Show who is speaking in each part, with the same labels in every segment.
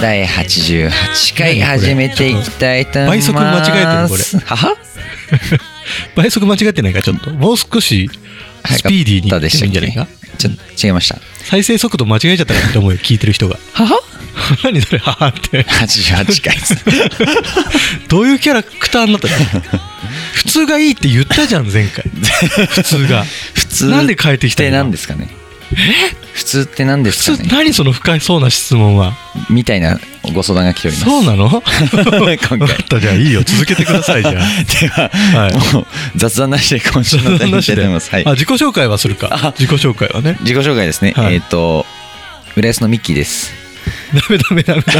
Speaker 1: 第88回始めていきたいと思います。
Speaker 2: 倍速間違えてるこれ。
Speaker 1: はは？
Speaker 2: 倍速間違ってないか？ちょっともう少しスピーディーにいってもいいんじゃないか？
Speaker 1: ちょっと違いました。
Speaker 2: 再生速度間違えちゃったかって思うよ聞いてる人が。
Speaker 1: はは？
Speaker 2: 何それははって。
Speaker 1: 88回です
Speaker 2: どういうキャラクターになった？の普通がいいって言ったじゃん前回。普通が。
Speaker 1: 普通
Speaker 2: なんで変えてきたの？
Speaker 1: って何ですかね？普通って何ですかね？
Speaker 2: 何その深いそうな質問は？
Speaker 1: みたいなご相談が来ております。
Speaker 2: そうなの？
Speaker 1: 今
Speaker 2: た。じゃあいいよ。続けてくださいじゃあ。
Speaker 1: では、
Speaker 2: はい。
Speaker 1: もう雑談なしで今週の題にいきたい。と思います、はい
Speaker 2: あ、自己紹介はするか。
Speaker 1: あ
Speaker 2: 自己紹介はね。
Speaker 1: 自己紹介ですね、
Speaker 2: はい。
Speaker 1: えっ、と浦安のミッキーです
Speaker 2: ダメダメダメダ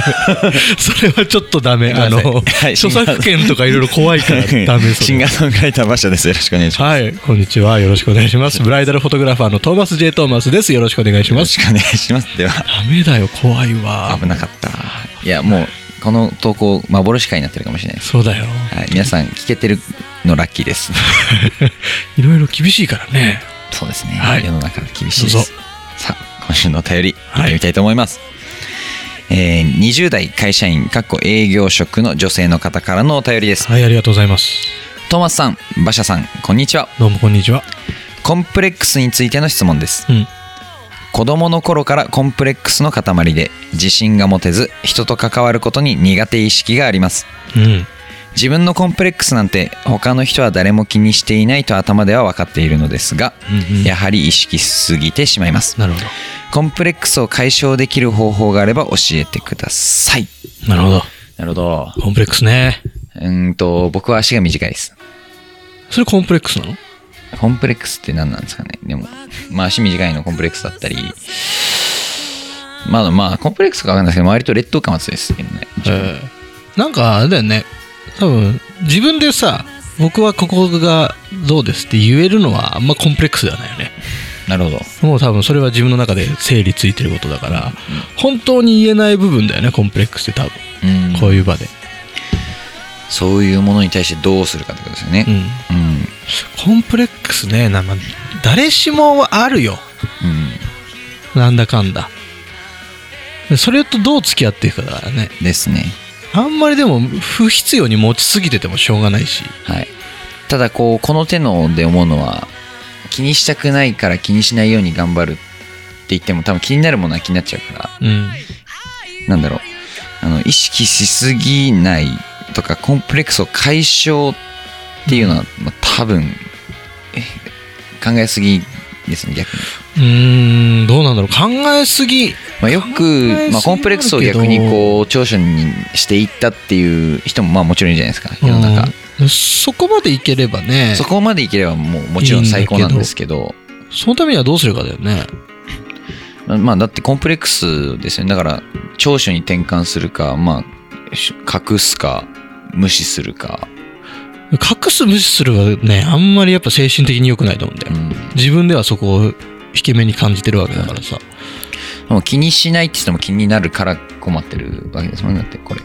Speaker 2: メ。それはちょっとダメ。あの、
Speaker 1: はい
Speaker 2: 著作権とかいろいろ怖いからダメ。
Speaker 1: シンガーソングライター馬車ですよろしくお願いします。
Speaker 2: はい。こんにちは。よろしくお願いします。ブライダルフォトグラファーのトーマス J トーマスです。よろしくお願いします。
Speaker 1: よろしくお願いします。では。
Speaker 2: ダメだよ怖いわ。
Speaker 1: 危なかった。いやもうこの投稿幻回になってるかもしれない
Speaker 2: そうだよ。
Speaker 1: はい、皆さん聞けてるのラッキーです。
Speaker 2: いろいろ厳しいからね。
Speaker 1: そうですね、
Speaker 2: はい。
Speaker 1: 世の中厳しいです。さあ今週のお便り行ってみたいと思います、えー20代会社員かっこ営業職の女性の方からのお便りです。
Speaker 2: はいありがとうございます。
Speaker 1: トーマスさん馬車さんこんにちは。
Speaker 2: どうもこんにちは。
Speaker 1: コンプレックスについての質問です。
Speaker 2: うん。
Speaker 1: 子供の頃からコンプレックスの塊で自信が持てず人と関わることに苦手意識があります。
Speaker 2: うん
Speaker 1: 自分のコンプレックスなんて他の人は誰も気にしていないと頭では分かっているのですが
Speaker 2: うんうん。
Speaker 1: やはり意識しすぎてしまいます。
Speaker 2: なるほど。
Speaker 1: コンプレックスを解消できる方法があれば教えてください。
Speaker 2: なるほど。
Speaker 1: なるほど。
Speaker 2: コンプレックスね。
Speaker 1: うーんと僕は足が短いです。
Speaker 2: それコンプレックスなの？
Speaker 1: コンプレックスって何なんですかね。でもまあ足短いのコンプレックスだったり。まあまあコンプレックスか分かんないですけど割と劣等感は強いですけどね。
Speaker 2: ええ。なんかあれだよね多分自分でさ僕はここがどうですって言えるのはあんまコンプレックスではないよね。
Speaker 1: なるほど。
Speaker 2: もう多分それは自分の中で整理ついてることだから本当に言えない部分だよねコンプレックスって多分。
Speaker 1: うん。
Speaker 2: こういう場で。
Speaker 1: そういうものに対してどうするかってことですよね。
Speaker 2: うん。
Speaker 1: うん。
Speaker 2: コンプレックスねな、まあ誰しもはあるよ。
Speaker 1: うん。
Speaker 2: なんだかんだ。でそれとどう付き合っていくかだからね。
Speaker 1: ですね
Speaker 2: あんまりでも不必要に持ちすぎててもしょうがないし。
Speaker 1: はい。ただこうこの手ので思うのは気にしたくないから気にしないように頑張るって言っても多分気になるものは気になっちゃうから。
Speaker 2: うん。
Speaker 1: なんだろう。あの意識しすぎないとかコンプレックスを解消っていうのは、まあ、多分え考えすぎですね逆に、
Speaker 2: うーんどうなんだろう。考えすぎ
Speaker 1: まあ、よくまあ、コンプレックスを逆にこう長所にしていったっていう人もまあもちろんいるじゃないですか世の中、
Speaker 2: うんそこまでいければね。
Speaker 1: そこまでいければもうもちろん最高なんですけど。
Speaker 2: そのためにはどうするかだよね。
Speaker 1: まあだってコンプレックスですよね。だから長所に転換するかまあし隠すか無視するか、
Speaker 2: 隠す無視するはねあんまりやっぱ精神的に良くないと思うんだよ。
Speaker 1: うん、
Speaker 2: 自分ではそこを引け目に感じてるわけだからさ、
Speaker 1: もう気にしないって人も気になるから困ってるわけですもんね。だってこれ。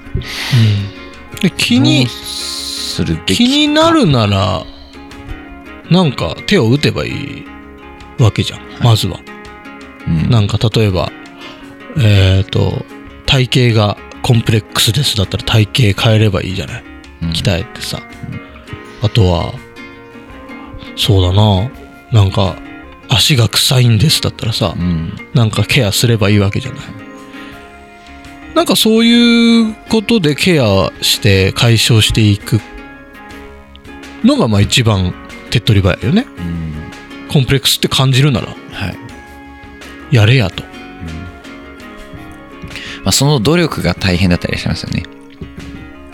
Speaker 2: で気に
Speaker 1: する
Speaker 2: 気になるならなんか手を打てばいいわけじゃん。まずは、
Speaker 1: うん。
Speaker 2: なんか例えばえっ、と体型がコンプレックスですだったら体型変えればいいじゃない。
Speaker 1: うん。
Speaker 2: 鍛えてさ、あとはそうだな。なんか足が臭いんですだったらさ、
Speaker 1: うん。
Speaker 2: なんかケアすればいいわけじゃない。なんかそういうことでケアして解消していくのがまあ一番手っ取り早いよね。
Speaker 1: うん。
Speaker 2: コンプレックスって感じるなら
Speaker 1: はい。
Speaker 2: やれやと。
Speaker 1: まあ、その努力が大変だったりしますよね。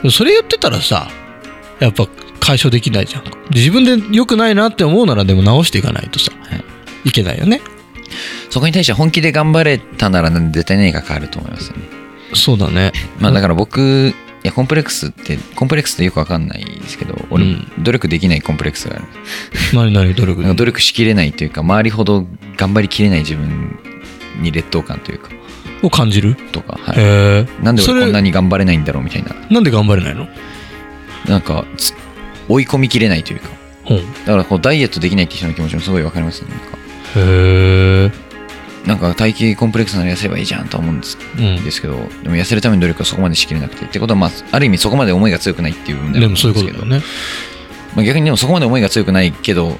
Speaker 2: それ言ってたらさやっぱ解消できないじゃん。自分で良くないなって思うならでも直していかないとさ、
Speaker 1: はい
Speaker 2: い、けないよね。
Speaker 1: そこに対して本気で頑張れたなら絶対何か変わると思いますよね。
Speaker 2: そうだね。
Speaker 1: まあだから僕やコンプレックスってコンプレックスってよくわかんないですけど俺、
Speaker 2: うん。
Speaker 1: 努力できないコンプレックスがある。
Speaker 2: 何何努力
Speaker 1: 努力しきれないというか周りほど頑張りきれない自分に劣等感というか。
Speaker 2: を感じる？
Speaker 1: とか、はい、
Speaker 2: へえ
Speaker 1: なんで俺こんなに頑張れないんだろうみたいな。
Speaker 2: なんで頑張れないの？
Speaker 1: なんかつ追い込みきれないというか。
Speaker 2: ほう
Speaker 1: だからこうダイエットできないって人の気持ちもすごいわかりますね。なんか
Speaker 2: へえ
Speaker 1: なんか体型コンプレックスなら痩せればいいじゃんとは思うんです
Speaker 2: うん。
Speaker 1: ですけどでも痩せるための努力はそこまでしきれなくてってことはまあある意味そこまで思いが強くないっていう部分で
Speaker 2: もそういうことだよね。
Speaker 1: まあ、逆にでもそこまで思いが強くないけど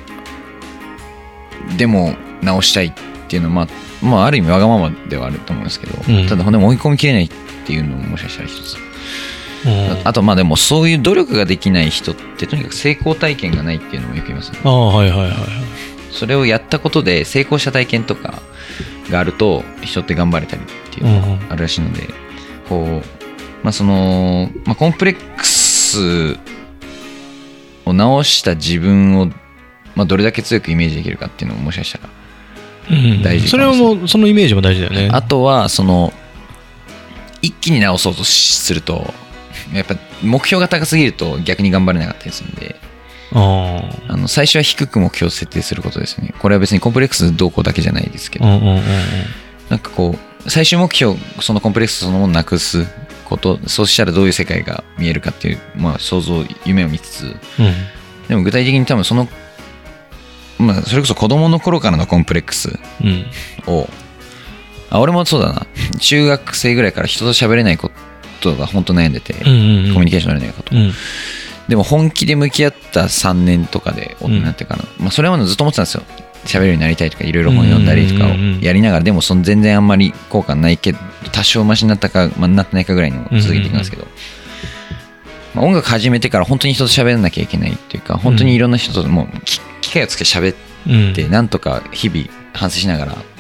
Speaker 1: でも直したいっていうのはまあまあある意味わがままではあると思うんですけど、
Speaker 2: うん。
Speaker 1: ただでも追い込みきれないっていうのももしかしたら一つ。
Speaker 2: うん。
Speaker 1: あとまあでもそういう努力ができない人ってとにかく成功体験がないっていうのもよく言いますね。
Speaker 2: ああはいはいはいはい
Speaker 1: それをやったことで成功した体験とかがあると人って頑張れたりっていうのがあるらしいので、こうまあその、まあ、コンプレックスを直した自分を、まあ、どれだけ強くイメージできるかっていうのももしかしたら
Speaker 2: うん
Speaker 1: 大事
Speaker 2: それはもうそのイメージも大事だよね。
Speaker 1: あとはその一気に直そうとするとやっぱ目標が高すぎると逆に頑張れなかったりするんで
Speaker 2: あ
Speaker 1: あの最初は低く目標を設定することですね。これは別にコンプレックスどうこうだけじゃないですけど、なんかこう最終目標そのコンプレックスそのものをなくすことそうしたらどういう世界が見えるかっていう、まあ、想像夢を見つつ。
Speaker 2: うん。
Speaker 1: でも具体的に多分そのまあそれこそ子供の頃からのコンプレックス
Speaker 2: うん。
Speaker 1: をあ俺もそうだな。中学生ぐらいから人と喋れないことが本当悩んでて、コミュニケーション取れないこと、
Speaker 2: うん
Speaker 1: でも本気で向き合った3年とかで大人になってから、まあ、それまでずっと思ってたんですよ。喋るようになりたいとかいろいろ本読んだりとかを
Speaker 2: うんうんうん。うん
Speaker 1: やりながらでもその全然あんまり効果ないけど多少マシになったか、まあ、なってないかぐらいの続けていくんですけど、まあ、音楽始めてから本当に人と喋らなきゃいけないっていうか本当にいろんな人ともうき機会をつけて喋
Speaker 2: うん。
Speaker 1: ってなんとか日々反省しながら
Speaker 2: うん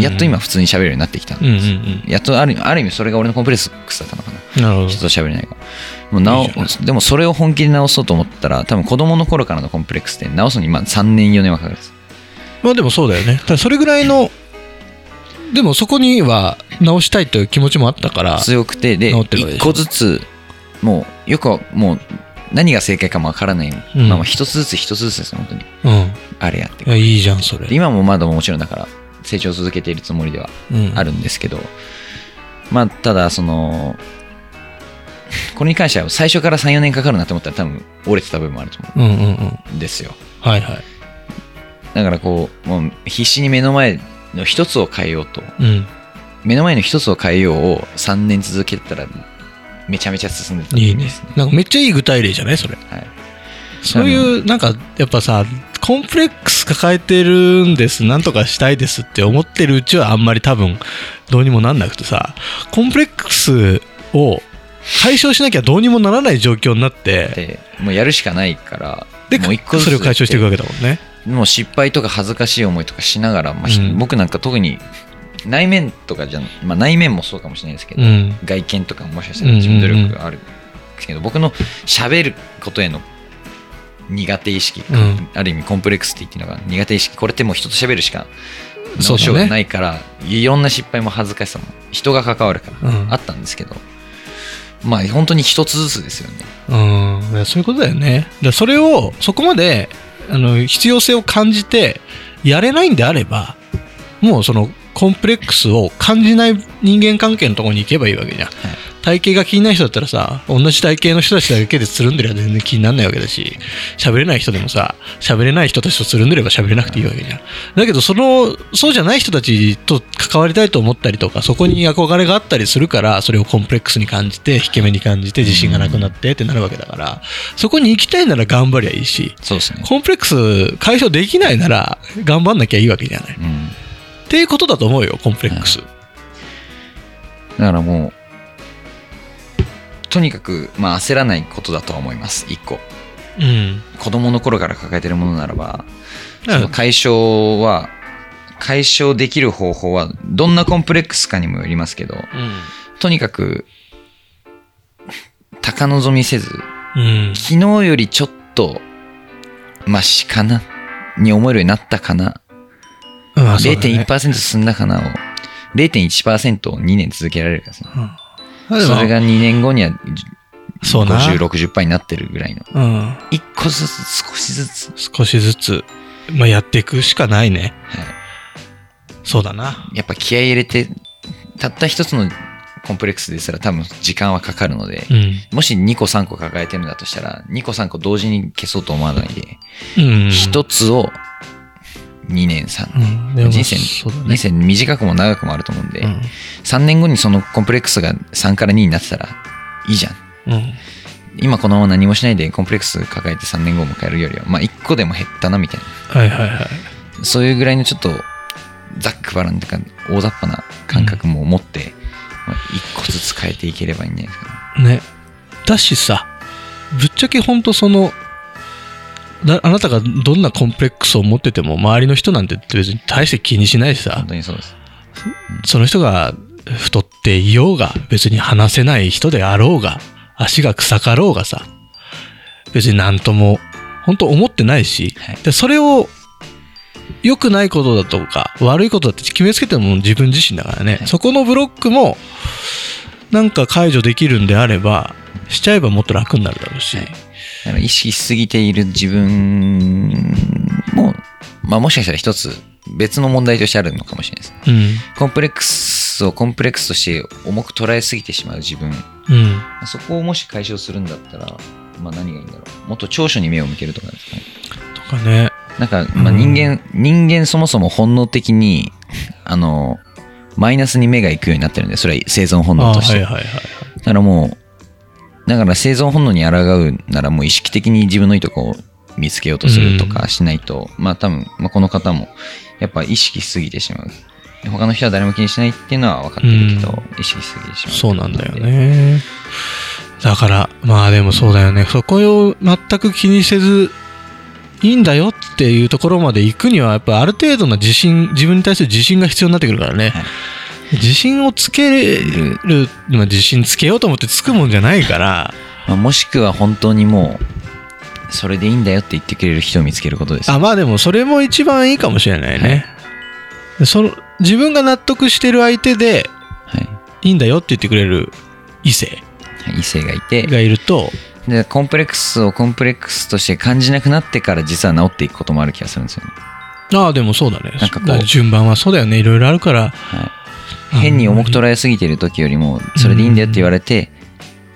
Speaker 1: やっと今普通に喋るようになってきたんです、やっとあるある意味それが俺のコンプレックスだったのかな。
Speaker 2: うんなるほど。
Speaker 1: 人と喋れないからもう
Speaker 2: ない
Speaker 1: でもそれを本気で直そうと思ったら多分子供の頃からのコンプレックスって直すのにまあ3年4年はかかるんです
Speaker 2: まあでもそうだよね。それぐらいのでもそこには直したいという気持ちもあったから
Speaker 1: 強くてで
Speaker 2: 直ってるわけでしょ。
Speaker 1: 1個ずつもうよくはもう何が正解かもわからない、
Speaker 2: うん。
Speaker 1: まあまあ一つずつ一つずつです本当に。
Speaker 2: うん。
Speaker 1: あれやって
Speaker 2: いやいいじゃんそれ。
Speaker 1: で今もまだもちろんだから成長を続けているつもりでは
Speaker 2: うん。
Speaker 1: あるんですけど、まあただそのこれに関しては最初から34年かかるなって思ったら多分折れてた部分もあると思
Speaker 2: うんうんうん
Speaker 1: うん。ですよ
Speaker 2: はいはい。
Speaker 1: だからこうもう必死に目の前の一つを変えようと
Speaker 2: うん。
Speaker 1: 目の前の一つを変えようを3年続けたらめちゃめちゃ進んでた
Speaker 2: いいね
Speaker 1: ですね。
Speaker 2: なんかめっちゃいい具体例じゃないそれ。
Speaker 1: はい。
Speaker 2: そういうなんかやっぱさコンプレックス抱えてるんですなんとかしたいですって思ってるうちはあんまり多分どうにもなんなくてさコンプレックスを解消しなきゃどうにもならない状況になって
Speaker 1: でもうやるしかないから
Speaker 2: で
Speaker 1: もう一個
Speaker 2: それを解消していくわけだもんね。
Speaker 1: もう失敗とか恥ずかしい思いとかしながら、まあひ
Speaker 2: うん。
Speaker 1: 僕なんか特に内面とかじゃん、まあ、内面もそうかもしれないですけど、
Speaker 2: うん。
Speaker 1: 外見とかももしかしたら自分努力があるんですけど、僕の喋ることへの苦手意識、
Speaker 2: うん。
Speaker 1: ある意味コンプレックスって言っていうのが苦手意識これってもう人と喋るしか直しようがないから、いろんな失敗も恥ずかしさも人が関わるから、
Speaker 2: うん。
Speaker 1: あったんですけど。まあ本当に一つずつですよね。
Speaker 2: うん。そういうことだよね。でそれをそこまであの必要性を感じてやれないんであればもうそのコンプレックスを感じない人間関係のところに行けばいいわけじゃん、体型が気にない人だったらさ同じ体型の人たちだけでつるんでれば全然気にならないわけだし喋れない人でもさ喋れない人たちとつるんでれば喋れなくていいわけじゃん。だけどそのそうじゃない人たちと関わりたいと思ったりとかそこに憧れがあったりするからそれをコンプレックスに感じて引け目に感じて自信がなくなってってなるわけだからそこに行きたいなら頑張りゃいいし
Speaker 1: そうですね。
Speaker 2: コンプレックス解消できないなら頑張んなきゃいいわけじゃない。
Speaker 1: うん。
Speaker 2: っていうことだと思うよコンプレックス、
Speaker 1: だからもうとにかく、まあ、焦らないことだとは思います。一個。
Speaker 2: うん。
Speaker 1: 子供の頃から抱えてるものならば
Speaker 2: うん
Speaker 1: その解消は解消できる方法はどんなコンプレックスかにもよりますけどとにかく高望みせず
Speaker 2: うん。
Speaker 1: 昨日よりちょっとマシかなに思えるようになったかな、
Speaker 2: うんね。
Speaker 1: 0.1%進んだかなを0.1%を2年続けられるかですね。
Speaker 2: うん
Speaker 1: それが2年後には
Speaker 2: そうな
Speaker 1: 50、60%になってるぐらいの。
Speaker 2: うん。
Speaker 1: 一個ずつ少しずつ。
Speaker 2: 少しずつ、まあ、やっていくしかないね。
Speaker 1: はい
Speaker 2: そうだな。
Speaker 1: やっぱ気合い入れて、たった一つのコンプレックスですら多分時間はかかるので、
Speaker 2: うん。
Speaker 1: もし2個3個抱えてるんだとしたら、2個3個同時に消そうと思わないで、
Speaker 2: うん。
Speaker 1: 一つを2年3
Speaker 2: う
Speaker 1: 年、
Speaker 2: ん。でも
Speaker 1: 人生
Speaker 2: ね。
Speaker 1: 人生短くも長くもあると思うんで、
Speaker 2: うん。
Speaker 1: 3年後にそのコンプレックスが3から2になってたらいいじゃん。
Speaker 2: うん。
Speaker 1: 今このまま何もしないでコンプレックス抱えて3年後を迎えるよりは、まあ1個でも減ったなみたい
Speaker 2: はいはいはい。
Speaker 1: な。そういうぐらいのちょっとざっくばらんというか大雑把な感覚も持って、まあ1個ずつ変えていければいいんじゃないですかね。
Speaker 2: ね。だしさ、ぶっちゃけほんとその、だあなたがどんなコンプレックスを持ってても周りの人なんて別に大して気にしないしさ。
Speaker 1: 本、当にそうです。
Speaker 2: その人が太っていようが、別に話せない人であろうが、足が臭かろうがさ、別になんとも、本当思ってないし、
Speaker 1: はい。
Speaker 2: でそれを良くないことだとか、悪いことだって決めつけてるのも自分自身だからね、
Speaker 1: はい。
Speaker 2: そこのブロックも、なんか解除できるんであれば、しちゃえばもっと楽になるだろうし、
Speaker 1: はい意識しすぎている自分も、まあもしかしたら一つ別の問題としてあるのかもしれないです。
Speaker 2: うん、
Speaker 1: コンプレックスをコンプレックスとして重く捉えすぎてしまう自分。
Speaker 2: うん、
Speaker 1: そこをもし解消するんだったら、まあ何がいいんだろう。もっと長所に目を向けるとかですかね。
Speaker 2: とかね、
Speaker 1: なんか、まあ人間、人間そもそも本能的に、あの、マイナスに目が行くようになってるんで、それは生存本
Speaker 2: あ
Speaker 1: 能として。
Speaker 2: はいはいはい。
Speaker 1: だからもう、だから生存本能に抗うならもう意識的に自分のいいとこを見つけようとするとかしないと、まあ多分、まあ、この方もやっぱ意識しすぎてしまう。他の人は誰も気にしないっていうのは分かってるけど、意識しすぎてしまう。
Speaker 2: そうなんだよ。ね。だから、まあでもそうだよね。そこを全く気にせず、いいんだよっていうところまで行くには、やっぱある程度の自信、自分に対する自信が必要になってくるからね。
Speaker 1: はい
Speaker 2: 自信をつける、まあ自信つけようと思ってつくもんじゃないから、
Speaker 1: まあ、もしくは本当にもう、それでいいんだよって言ってくれる人を見つけることです。
Speaker 2: あ、まあでもそれも一番いいかもしれないね。その自分が納得してる相手で
Speaker 1: はい
Speaker 2: いいんだよって言ってくれる異性
Speaker 1: はい。異性がいて、
Speaker 2: がいると、
Speaker 1: で、コンプレックスをコンプレックスとして感じなくなってから実は治っていくこともある気がするんですよね。
Speaker 2: ああ、でもそうだね。
Speaker 1: なんかこう
Speaker 2: 順番はそうだよね。いろいろあるから。
Speaker 1: はい。変に重く捉えすぎてる時よりも、それでいいんだよって言われて、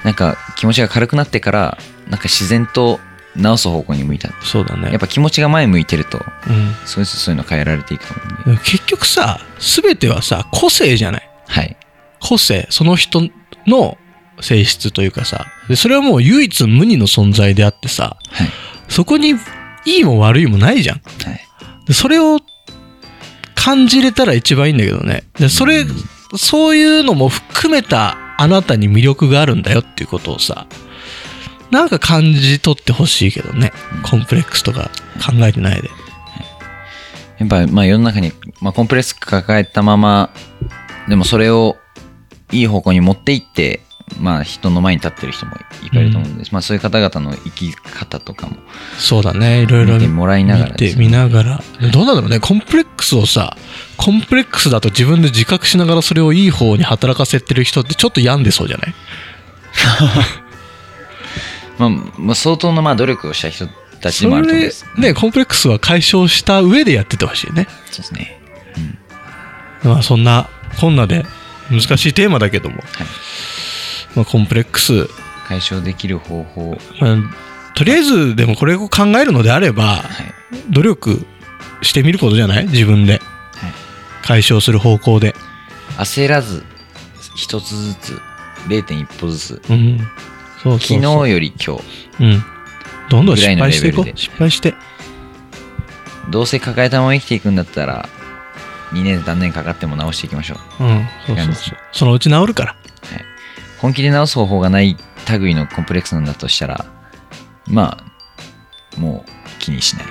Speaker 1: なんか気持ちが軽くなってから、なんか自然と治す方向に向いた。
Speaker 2: そうだね。
Speaker 1: やっぱ気持ちが前向いてると、
Speaker 2: うん。
Speaker 1: そういうそういうの変えられていくと思うんで。
Speaker 2: 結局さ、すべてはさ、個性じゃない。
Speaker 1: はい。
Speaker 2: 個性、その人の性質というかさ、でそれはもう唯一無二の存在であってさ、
Speaker 1: はい。
Speaker 2: そこにいいも悪いもないじゃん。
Speaker 1: はい。
Speaker 2: でそれを感じれたら一番いいんだけどね。でそれ、そういうのも含めたあなたに魅力があるんだよっていうことをさ、なんか感じ取ってほしいけどね。コンプレックスとか考えてないで。
Speaker 1: やっぱ、まあ世の中に、まあコンプレックス抱えたまま、でもそれをいい方向に持っていって、まあ人の前に立ってる人もいっぱいいると思うんです。まあそういう方々の生き方とかも
Speaker 2: そうだね。いろいろ
Speaker 1: 見てもらいながらね
Speaker 2: 見ながら。どうなんだろうね。コンプレックスをさ、コンプレックスだと自分で自覚しながらそれをいい方に働かせてる人ってちょっと病んでそうじゃない？
Speaker 1: まあ、まあ、相当なまあ努力をした人たちでもあると思うんです。
Speaker 2: それね、コンプレックスは解消した上でやっててほしいね。
Speaker 1: そうですね。
Speaker 2: まあそんな、こんなで難しいテーマだけども、まあコンプレックス、
Speaker 1: 解消できる方法。
Speaker 2: まあとりあえずでもこれを考えるのであれば、
Speaker 1: はい。
Speaker 2: 努力してみることじゃない？自分で。解消する方向で。
Speaker 1: 焦らず、一つずつ、0.1歩ずつ、
Speaker 2: うん。そうそう
Speaker 1: 昨日より今日、
Speaker 2: うん。どんどん失敗していこう。失敗して。
Speaker 1: どうせ抱えたまま生きていくんだったら、2年、3年かかっても直していきましょう。
Speaker 2: うん。そうそうそう。そのうち治るから。
Speaker 1: 本気で直す方法がない類のコンプレックスなんだとしたら、まあ、もう気にしない。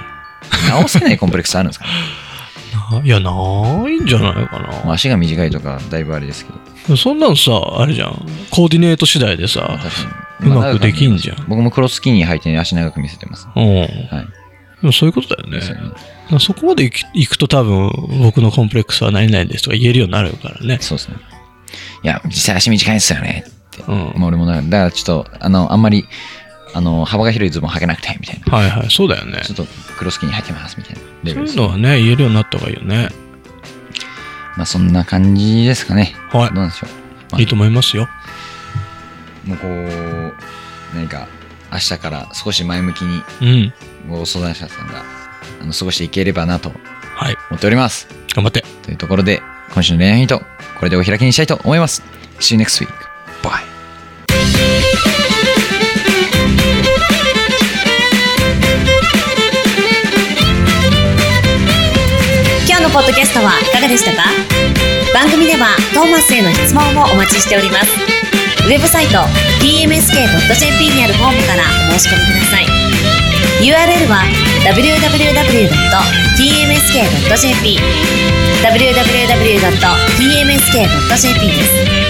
Speaker 1: 直せない コンプレックスあるんですか
Speaker 2: いや、ないんじゃないか
Speaker 1: まあ、
Speaker 2: な。
Speaker 1: 足が短いとか、だいぶあれですけど。
Speaker 2: そんなんさ、あれじゃん。コーディネート次第でさ、うまくできんじゃん
Speaker 1: まあ僕もクロススキニー履いて足長く見せてます。
Speaker 2: うん。
Speaker 1: はい。
Speaker 2: でもそういうことだよね。
Speaker 1: ですよね
Speaker 2: だからそこまで行き行くと多分、僕のコンプレックスは何々ですとか言えるようになるからね。
Speaker 1: そうですね。いや、実際足短いんですよね。
Speaker 2: うん。
Speaker 1: まあ俺もだからちょっとあのあんまりあの幅が広いズボン履けなくてみたいな。
Speaker 2: はいはい。そうだよね。
Speaker 1: ちょっとクロスキーに履いてますみたいな。レベルです
Speaker 2: そういうのはね言えるようになった方がいいよね。
Speaker 1: まあそんな感じですかね。
Speaker 2: は
Speaker 1: どうなんでしょう、まあ
Speaker 2: いいいと思いますよ。
Speaker 1: もうこう何か明日から少し前向きに
Speaker 2: うん。
Speaker 1: ご相談者さんがあの過ごしていければなと
Speaker 2: はい。
Speaker 1: 思っております。
Speaker 2: 頑張って。
Speaker 1: というところで今週の恋愛ヒントこれでお開きにしたいと思います。See you next week bye.
Speaker 3: 今日のポッドキャストはいかがでしたか？番組ではトーマスへの質問もお待ちしております。ウェブサイト tmsk.jp にあるフォームからお申し込みください。URL は www.tmsk.jp www.tmsk.jp です。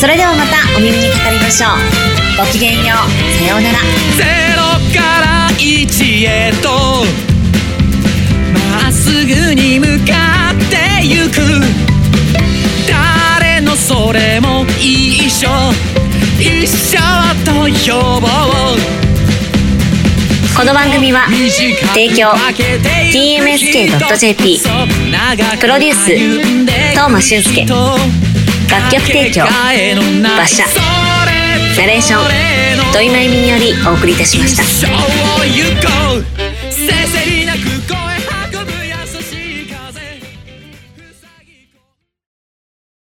Speaker 3: それではまたお耳にかかりましょう。ごきげんよう。さようなら。
Speaker 4: ゼロから一へと。まっすぐに向かってゆく。誰のそれも一緒。一緒と呼ぼう。
Speaker 3: この番組は提供。TMSK.jp プロデュース。東間俊介楽曲提供。馬車。ナレーション。土井真由美によりお送りいたしました。